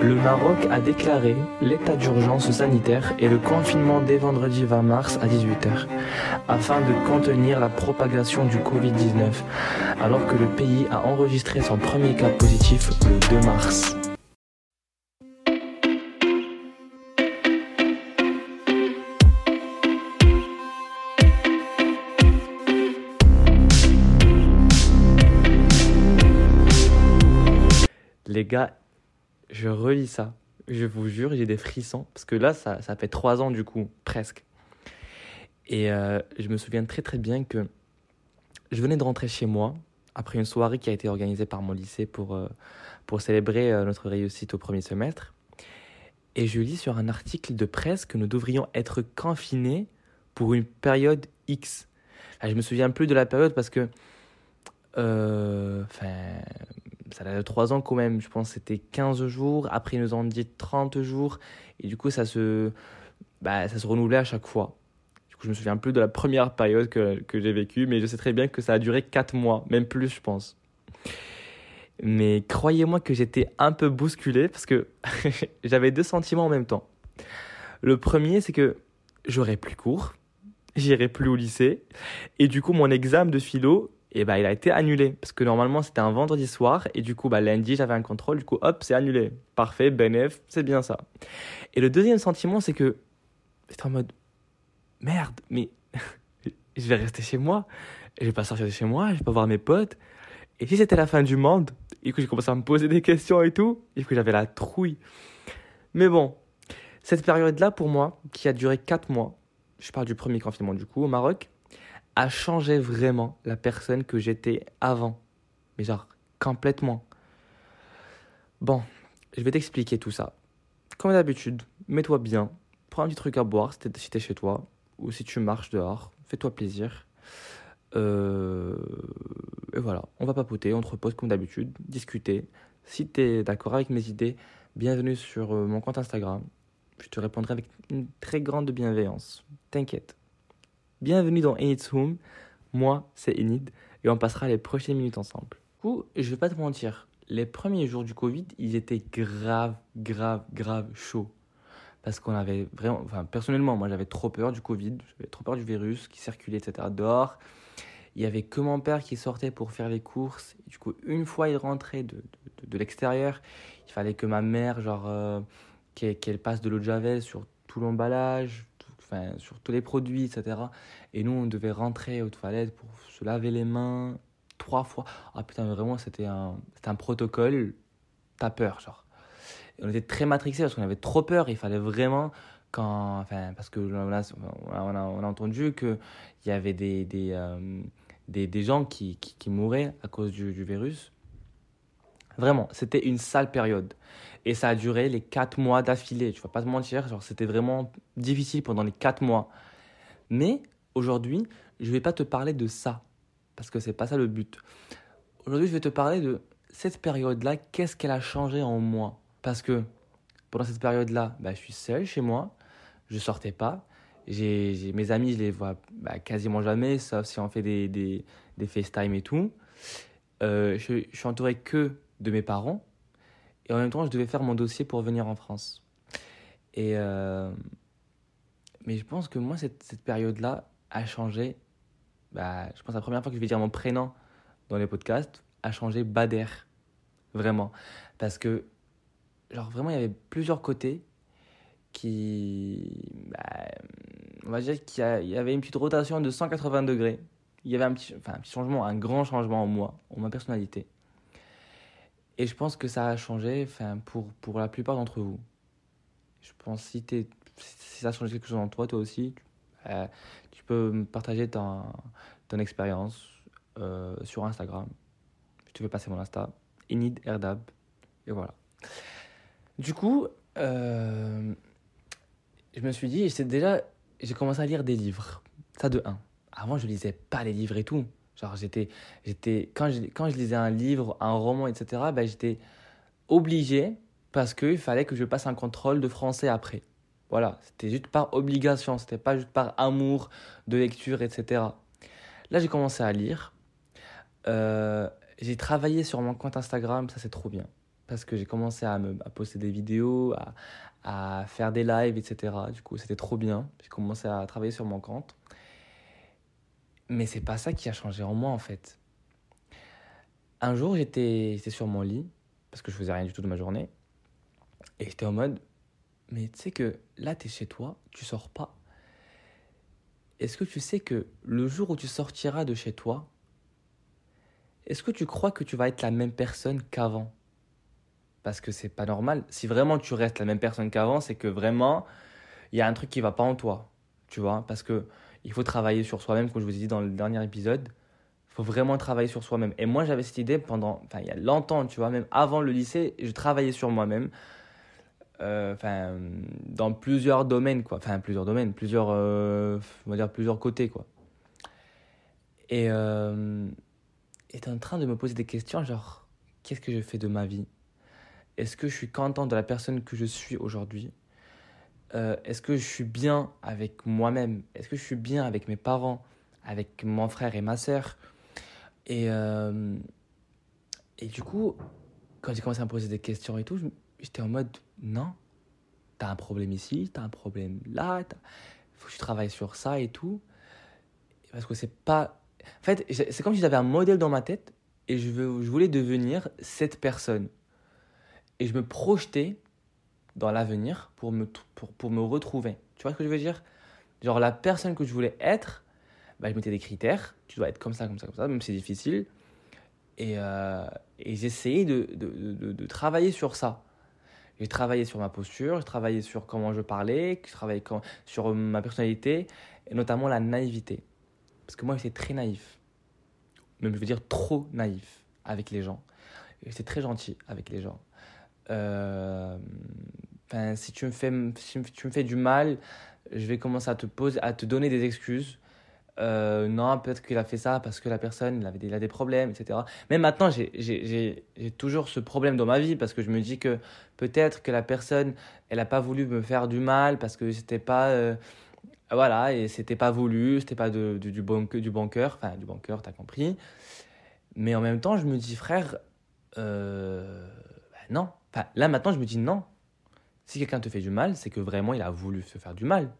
Le Maroc a déclaré l'état d'urgence sanitaire et le confinement dès vendredi 20 mars à 18h afin de contenir la propagation du Covid-19 alors que le pays a enregistré son premier cas positif le 2 mars. Les gars, je relis ça. Je vous jure, j'ai des frissons. Parce que là, ça, ça fait trois ans du coup, presque. Et euh, je me souviens très très bien que je venais de rentrer chez moi après une soirée qui a été organisée par mon lycée pour, euh, pour célébrer euh, notre réussite au premier semestre. Et je lis sur un article de presse que nous devrions être confinés pour une période X. je me souviens plus de la période parce que enfin, ça a 3 ans quand même, je pense que c'était 15 jours, après ils nous ont dit 30 jours, et du coup ça se, bah, ça se renouvelait à chaque fois. Du coup je me souviens plus de la première période que, que j'ai vécue, mais je sais très bien que ça a duré 4 mois, même plus je pense. Mais croyez-moi que j'étais un peu bousculé parce que j'avais deux sentiments en même temps. Le premier c'est que j'aurais plus cours, j'irai plus au lycée, et du coup mon examen de philo, et bah, il a été annulé. Parce que normalement, c'était un vendredi soir. Et du coup, bah, lundi, j'avais un contrôle. Du coup, hop, c'est annulé. Parfait, bénéf, c'est bien ça. Et le deuxième sentiment, c'est que j'étais en mode merde, mais je vais rester chez moi. Je vais pas sortir de chez moi, je vais pas voir mes potes. Et si c'était la fin du monde, et que j'ai commencé à me poser des questions et tout, et que j'avais la trouille. Mais bon, cette période-là, pour moi, qui a duré 4 mois, je parle du premier confinement du coup au Maroc, a changé vraiment la personne que j'étais avant. Mais genre, complètement. Bon, je vais t'expliquer tout ça. Comme d'habitude, mets-toi bien, prends un petit truc à boire si t'es chez toi, ou si tu marches dehors, fais-toi plaisir. Euh, et voilà, on va papoter, on te repose comme d'habitude, discuter. Si t'es d'accord avec mes idées, bienvenue sur euh, mon compte Instagram. Je te répondrai avec une très grande bienveillance. T'inquiète. Bienvenue dans Enid's Home. Moi, c'est Enid et on passera les prochaines minutes ensemble. Du coup, je vais pas te mentir, les premiers jours du Covid, ils étaient grave, grave, grave chauds. Parce qu'on avait vraiment, enfin, personnellement, moi j'avais trop peur du Covid, j'avais trop peur du virus qui circulait, etc. dehors. Il y avait que mon père qui sortait pour faire les courses. du coup, une fois il rentrait de, de, l'extérieur, il fallait que ma mère, genre, euh, qu'elle passe de l'eau de javel sur tout l'emballage, sur tous les produits, etc. Et nous, on devait rentrer aux toilettes pour se laver les mains trois fois. Ah putain, vraiment, c'était un, un protocole. T'as peur, genre. on était très matrixés parce qu'on avait trop peur. Il fallait vraiment, quand, enfin, parce que on a, on a, on a entendu qu'il y avait des, des, euh, des, des, gens qui, qui, mouraient à cause du virus. Vraiment, c'était une sale période. Et ça a duré les 4 mois d'affilée. Tu vas pas te mentir, c'était vraiment difficile pendant les 4 mois. Mais aujourd'hui, je vais pas te parler de ça parce que c'est pas ça le but. Aujourd'hui, je vais te parler de cette période-là, qu'est-ce qu'elle a changé en moi? Parce que pendant cette période-là, bah, je suis seul chez moi, je sortais pas. J'ai, mes amis, je les vois bah, quasiment jamais, sauf si on fait des, des, des FaceTime et tout. Euh, je, je suis entouré que de mes parents. Et en même temps, je devais faire mon dossier pour venir en France. Et euh, Mais je pense que moi, cette, cette période-là a changé. Bah, je pense la première fois que je vais dire mon prénom dans les podcasts a changé Bader. Vraiment. Parce que, genre, vraiment, il y avait plusieurs côtés qui. Bah, on va dire qu'il y, avait une petite rotation de 180 degrés. Il y avait un petit, enfin, un petit changement, un grand changement en moi, en ma personnalité. Et je pense que ça a changé enfin, pour, pour la plupart d'entre vous. Je pense si, es, si ça a changé quelque chose en toi, toi aussi, euh, tu peux partager ton, ton expérience euh, sur Instagram. Je te passer mon Insta, Inid Erdab. Et voilà. Du coup, euh, je me suis dit, déjà, j'ai commencé à lire des livres. Ça de 1. Avant, je lisais pas les livres et tout. Genre, j'étais, j'étais, quand, je, quand je lisais un livre, un roman, etc., ben, j'étais obligé parce qu'il fallait que je passe un contrôle de français après. Voilà, c'était juste par obligation, c'était pas juste par amour de lecture, etc. Là, j'ai commencé à lire. Euh, j'ai travaillé sur mon compte Instagram, ça c'est trop bien. parce que j'ai commencé à, me, à poster des vidéos, à, à faire des lives, etc. Du coup, c'était trop bien. J'ai commencé à travailler sur mon compte. Mais c'est pas ça qui a changé en moi, en fait. Un jour, j'étais sur mon lit, parce que je faisais rien du tout de ma journée. Et j'étais en mode, mais tu sais que là, tu es chez toi, tu sors pas. Est-ce que tu sais que le jour où tu sortiras de chez toi, est-ce que tu crois que tu vas être la même personne qu'avant? Parce que c'est pas normal. Si vraiment tu restes la même personne qu'avant, c'est que vraiment il y a un truc qui va pas en toi, tu vois? Parce que il faut travailler sur soi-même, comme je vous ai dit dans le dernier épisode. Il faut vraiment travailler sur soi-même. Et moi, j'avais cette idée pendant, enfin, il y a longtemps, tu vois, même avant le lycée, je travaillais sur moi-même. Euh, dans plusieurs domaines, quoi. Enfin, plusieurs domaines, plusieurs, euh, on va dire plusieurs côtés, quoi. Et euh, en train de me poser des questions genre qu'est-ce que je fais de ma vie? Est-ce que je suis content de la personne que je suis aujourd'hui? Euh, Est-ce que je suis bien avec moi-même? Est-ce que je suis bien avec mes parents, avec mon frère et ma sœur? Et, euh, et du coup, quand j'ai commencé à me poser des questions et tout, j'étais en mode non, t'as un problème ici, t'as un problème là, faut que tu travailles sur ça et tout. Parce que c'est pas en fait, c'est comme si j'avais un modèle dans ma tête et je, voulais devenir cette personne. Et je me projetais dans l'avenir pour me, pour, pour me retrouver. Tu vois ce que je veux dire? Genre la personne que je voulais être, bah, je mettais des critères. Tu dois être comme ça, comme ça, comme ça, même si c'est difficile. Et, euh, et j'essayais de, de, de, travailler sur ça. J'ai travaillé sur ma posture, j'ai travaillé sur comment je parlais, j'ai travaillé sur ma personnalité, et notamment la naïveté. Parce que moi, j'étais très naïf. Même, je veux dire, trop naïf avec les gens. J'étais très gentil avec les gens. Euh, enfin, si tu me fais, si tu me fais du mal, je vais commencer à te poser, à te donner des excuses. Euh, non, peut-être qu'il a fait ça parce que la personne il avait des, a des problèmes, etc. Mais maintenant, j'ai toujours ce problème dans ma vie parce que je me dis que peut-être que la personne, elle n'a pas voulu me faire du mal parce que c'était pas. Euh, voilà, et c'était pas voulu, c'était pas de, du, bon, du bon cœur, enfin du bon cœur, t'as compris. Mais en même temps, je me dis, frère, bah non. Là maintenant, je me dis non. Si quelqu'un te fait du mal, c'est que vraiment il a voulu se faire du mal.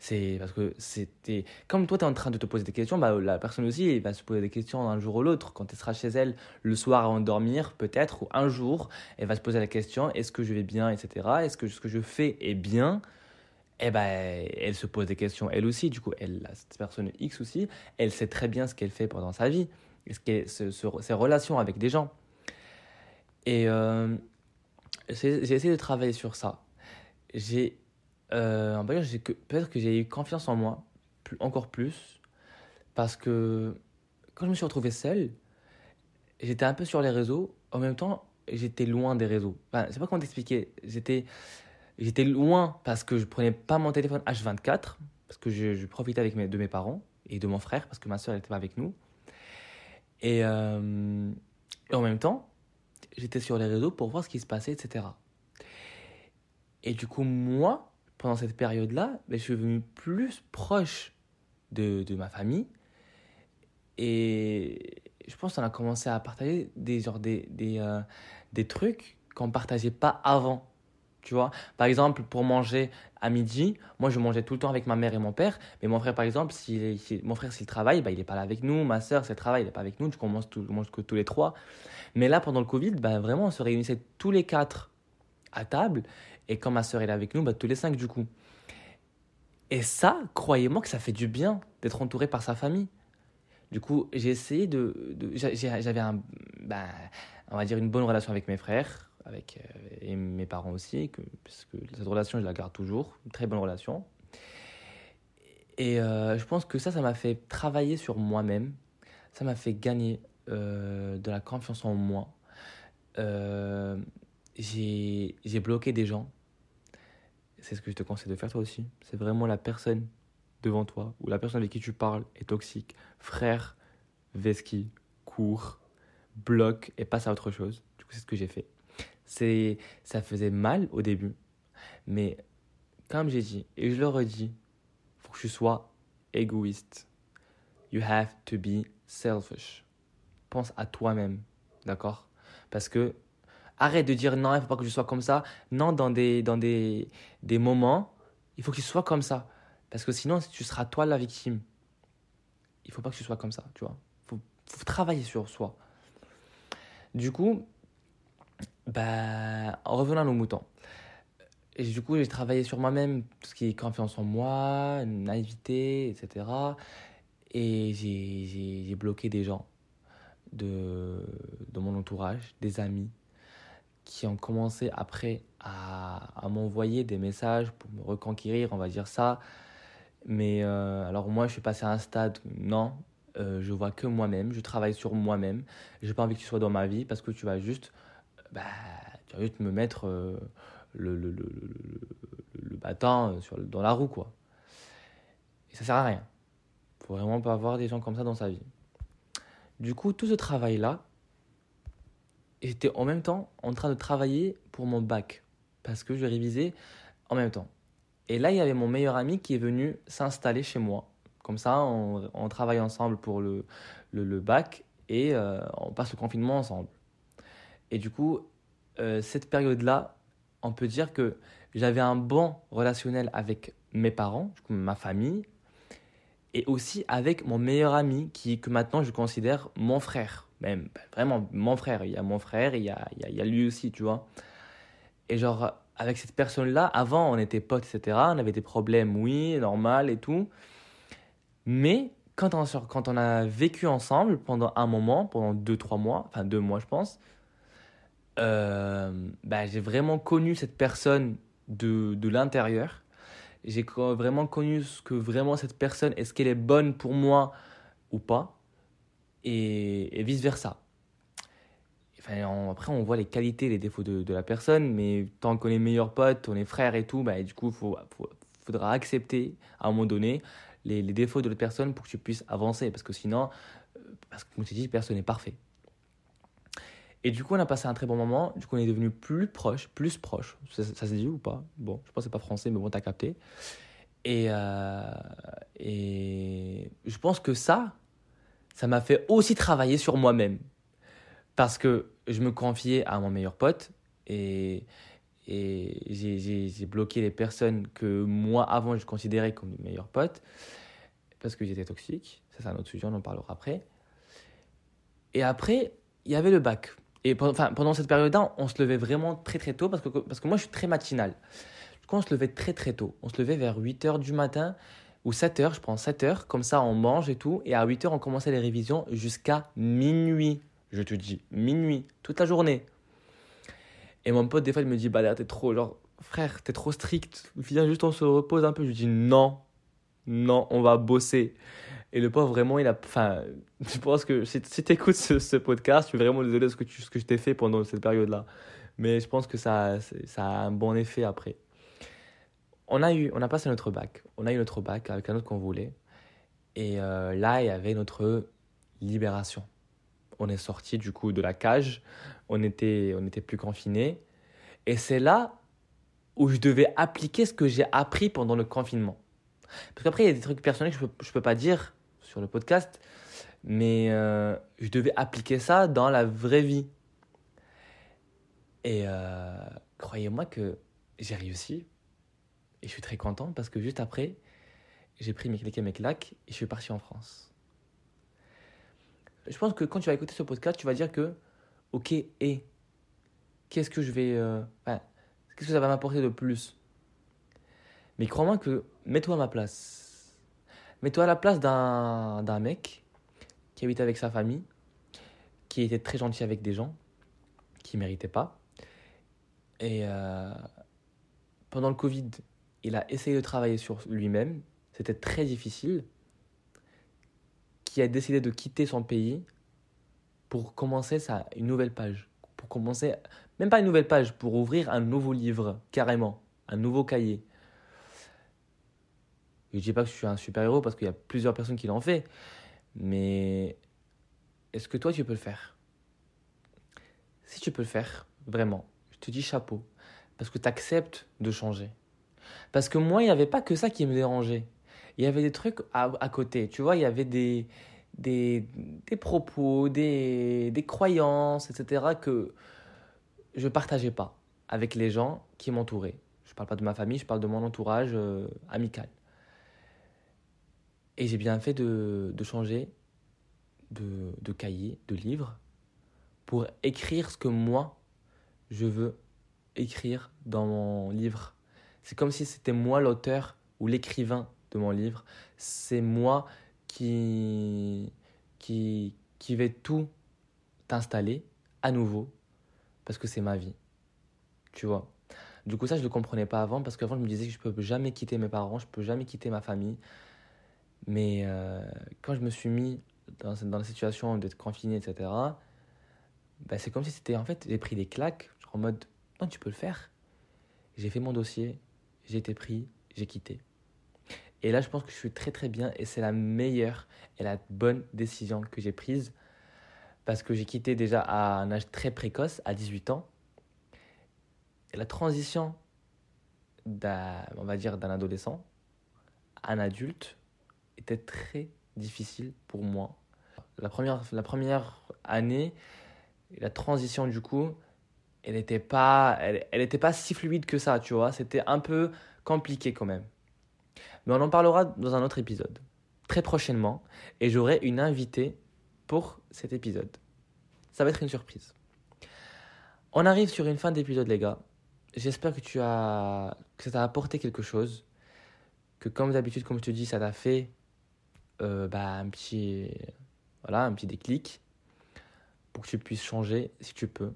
C'est parce que c'était. Comme toi, tu es en train de te poser des questions, bah, la personne aussi va se poser des questions un jour ou l'autre. Quand elle sera chez elle le soir avant de dormir, peut-être, ou un jour, elle va se poser la question est-ce que je vais bien, etc. Est-ce que ce que je fais est bien? Eh ben, elle se pose des questions elle aussi. Du coup, elle, cette personne X aussi, elle sait très bien ce qu'elle fait pendant sa vie, ce ce, ses relations avec des gens. Et euh, j'ai essayé de travailler sur ça. J'ai, euh, peut-être que j'ai eu confiance en moi, plus, encore plus, parce que quand je me suis retrouvé seul, j'étais un peu sur les réseaux. En même temps, j'étais loin des réseaux. Enfin, je sais pas comment t'expliquer. J'étais J'étais loin parce que je prenais pas mon téléphone H24, parce que je, profitais avec mes, de mes parents et de mon frère, parce que ma soeur n'était pas avec nous. Et, euh, et, en même temps, j'étais sur les réseaux pour voir ce qui se passait, etc. Et du coup, moi, pendant cette période-là, ben, je suis devenu plus proche de, de ma famille. Et je pense qu'on a commencé à partager des, genre des, des, euh, des trucs qu'on ne partageait pas avant. Tu vois, par exemple, pour manger à midi, moi je mangeais tout le temps avec ma mère et mon père, mais mon frère, par exemple, si, mon frère s'il travaille, bah, il n'est pas là avec nous, ma soeur, si elle travaille, il n'est pas avec nous, du coup on mange, que tous les trois. Mais là, pendant le Covid, bah, vraiment, on se réunissait tous les quatre à table, et quand ma soeur est là avec nous, bah, tous les cinq du coup. Et ça, croyez-moi que ça fait du bien d'être entouré par sa famille. Du coup, j'ai essayé de. de J'avais un. Bah, on va dire une bonne relation avec mes frères, avec euh, mes parents aussi, que, parce que cette relation, je la garde toujours, une très bonne relation. Et euh, je pense que ça, ça m'a fait travailler sur moi-même, ça m'a fait gagner euh, de la confiance en moi. j'ai bloqué des gens. C'est ce que je te conseille de faire toi aussi. C'est vraiment la personne devant toi ou la personne avec qui tu parles est toxique. Frère, Veski, cours, bloque et passe à autre chose. Du coup, c'est ce que j'ai fait. C'est, ça faisait mal au début. Mais comme j'ai dit, et je le redis, faut que tu sois égoïste. You have to be selfish. Pense à toi-même, d'accord? Parce que Arrête de dire non, il faut pas que je sois comme ça. Non, dans des, dans des, des moments, il faut qu'il soit comme ça. Parce que sinon, tu seras toi la victime. Il faut pas que tu sois comme ça, tu vois. Faut, faut travailler sur soi. Du coup, bah, en revenant à nos moutons. Du coup, j'ai travaillé sur moi-même, tout ce qui est confiance en moi, naïveté, etc. Et j'ai bloqué des gens de, de mon entourage, des amis, qui ont commencé après à, à m'envoyer des messages pour me reconquérir, on va dire ça. Mais euh, alors moi, je suis passé à un stade, non, euh, je vois que moi-même, je travaille sur moi-même. J'ai pas envie que tu sois dans ma vie parce que tu vas juste, bah, tu vas juste me mettre euh, le, le, le, le, bâton sur, dans la roue, quoi. Et ça sert à rien. Faut vraiment pas avoir des gens comme ça dans sa vie. Du coup, tout ce travail-là, j'étais en même temps en train de travailler pour mon bac parce que je révisais en même temps. Et là, il y avait mon meilleur ami qui est venu s'installer chez moi. Comme ça, on, travaille ensemble pour le, le, bac et euh, on passe le confinement ensemble. Et du coup, euh, cette période-là, on peut dire que j'avais un bon relationnel avec mes parents, ma famille, et aussi avec mon meilleur ami, qui, que maintenant je considère mon frère. Même, ben, vraiment, mon frère. Il y a mon frère, il y a, il y a, lui aussi, tu vois. Et genre, avec cette personne-là, avant, on était potes, etc. On avait des problèmes, oui, normal et tout. Mais quand on, quand on a vécu ensemble pendant un moment, pendant deux, trois mois, enfin deux mois, je pense, euh, bah, j'ai vraiment connu cette personne de, de l'intérieur. J'ai vraiment connu ce que vraiment cette personne, est-ce qu'elle est bonne pour moi ou pas, et, vice-versa. Enfin, après, on voit les qualités, les défauts de, de, la personne, mais tant qu'on est meilleurs potes, on est frères et tout, bah, du coup, il faudra accepter à un moment donné les, les défauts de la personne pour que tu puisses avancer. Parce que sinon, euh, parce que comme tu dis, personne n'est parfait. Et du coup, on a passé un très bon moment. Du coup, on est devenu plus proche, plus proche. Ça, se dit ou pas? Bon, je pense que c'est pas français, mais bon, t'as capté. Et, euh, et je pense que ça, ça m'a fait aussi travailler sur moi-même. Parce que je me confiais à mon meilleur pote et, et j'ai bloqué les personnes que moi, avant, je considérais comme mes meilleurs potes parce que j'étais toxique. Ça, c'est un autre sujet, on en parlera après. Et après, il y avait le bac. Et pendant, cette période-là, on se levait vraiment très très tôt parce que, parce que moi je suis très matinal. Du coup, on se levait très très tôt. On se levait vers 8 h du matin ou 7 h, je prends 7 h, comme ça on mange et tout. Et à 8 h, on commençait les révisions jusqu'à minuit. Je te dis, minuit, toute la journée. Et mon pote, des fois, il me dit, bah, t'es trop, genre, frère, t'es trop strict. Viens juste, on se repose un peu. Je lui dis, non, non, on va bosser. Et le pauvre, vraiment, il a. Enfin, je pense que si, tu écoutes ce, podcast, je suis vraiment désolé de ce que, tu, ce que je t'ai fait pendant cette période-là. Mais je pense que ça, ça a un bon effet après. On a, eu, on a passé notre bac. On a eu notre bac avec un autre qu'on voulait. Et euh, là, il y avait notre libération. On est sorti du coup de la cage. On était, on était plus confinés. Et c'est là où je devais appliquer ce que j'ai appris pendant le confinement. Parce qu'après, il y a des trucs personnels que je ne peux, peux pas dire sur le podcast, mais euh, je devais appliquer ça dans la vraie vie. Et euh, croyez-moi que j'ai réussi. Et je suis très content parce que juste après, j'ai pris mes clics et mes claques et je suis parti en France. Je pense que quand tu vas écouter ce podcast, tu vas dire que, ok, et qu'est-ce que je vais. Euh, qu'est-ce que ça va m'apporter de plus? Mais crois-moi que, mets-toi à ma place Mets-toi à la place d'un mec qui habite avec sa famille, qui était très gentil avec des gens, qui ne méritaient pas. Et euh, pendant le Covid, il a essayé de travailler sur lui-même. C'était très difficile. Qui a décidé de quitter son pays pour commencer sa, une nouvelle page. Pour commencer, même pas une nouvelle page, pour ouvrir un nouveau livre, carrément. Un nouveau cahier. Je ne dis pas que je suis un super-héros parce qu'il y a plusieurs personnes qui l'ont fait. Mais est-ce que toi, tu peux le faire? Si tu peux le faire, vraiment, je te dis chapeau. Parce que tu acceptes de changer. Parce que moi, il n'y avait pas que ça qui me dérangeait. Il y avait des trucs à, côté. Tu vois, il y avait des, des, des propos, des, des croyances, etc. que je partageais pas avec les gens qui m'entouraient. Je parle pas de ma famille, je parle de mon entourage euh, amical. Et j'ai bien fait de, changer de, cahier, de livre, pour écrire ce que moi, je veux écrire dans mon livre. C'est comme si c'était moi l'auteur ou l'écrivain de mon livre. C'est moi qui, qui, qui vais tout installer à nouveau parce que c'est ma vie. Tu vois. Du coup, ça, je ne le comprenais pas avant parce qu'avant, je me disais que je ne peux jamais quitter mes parents, je ne peux jamais quitter ma famille. Mais euh, quand je me suis mis dans, dans la situation d'être confiné, etc., bah, c'est comme si c'était en fait, j'ai pris des claques, en mode, non, tu peux le faire. J'ai fait mon dossier, j'ai été pris, j'ai quitté. Et là, je pense que je suis très très bien et c'est la meilleure et la bonne décision que j'ai prise parce que j'ai quitté déjà à un âge très précoce, à 18 ans. Et la transition d'un, on va dire, d'un adolescent à un adulte était très difficile pour moi. La première, la première année, la transition du coup, elle n'était pas, elle, elle était pas si fluide que ça, tu vois. C'était un peu compliqué quand même. Mais on en parlera dans un autre épisode, très prochainement, et j'aurai une invitée pour cet épisode. Ça va être une surprise. On arrive sur une fin d'épisode, les gars. J'espère que tu as que ça t'a apporté quelque chose, que comme d'habitude, comme je te dis, ça t'a fait euh, bah, un petit voilà un petit déclic pour que tu puisses changer si tu peux,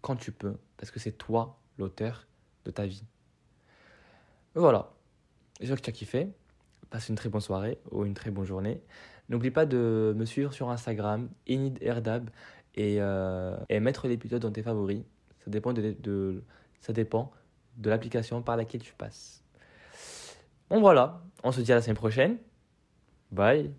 quand tu peux, parce que c'est toi l'auteur de ta vie. Voilà. J'espère que tu as kiffé. Passe une très bonne soirée ou une très bonne journée. N'oublie pas de me suivre sur Instagram, Erdab, et, euh, et mettre l'épisode dans tes favoris. Ça dépend de, de ça dépend de l'application par laquelle tu passes. Bon voilà, on se dit à la semaine prochaine. Bye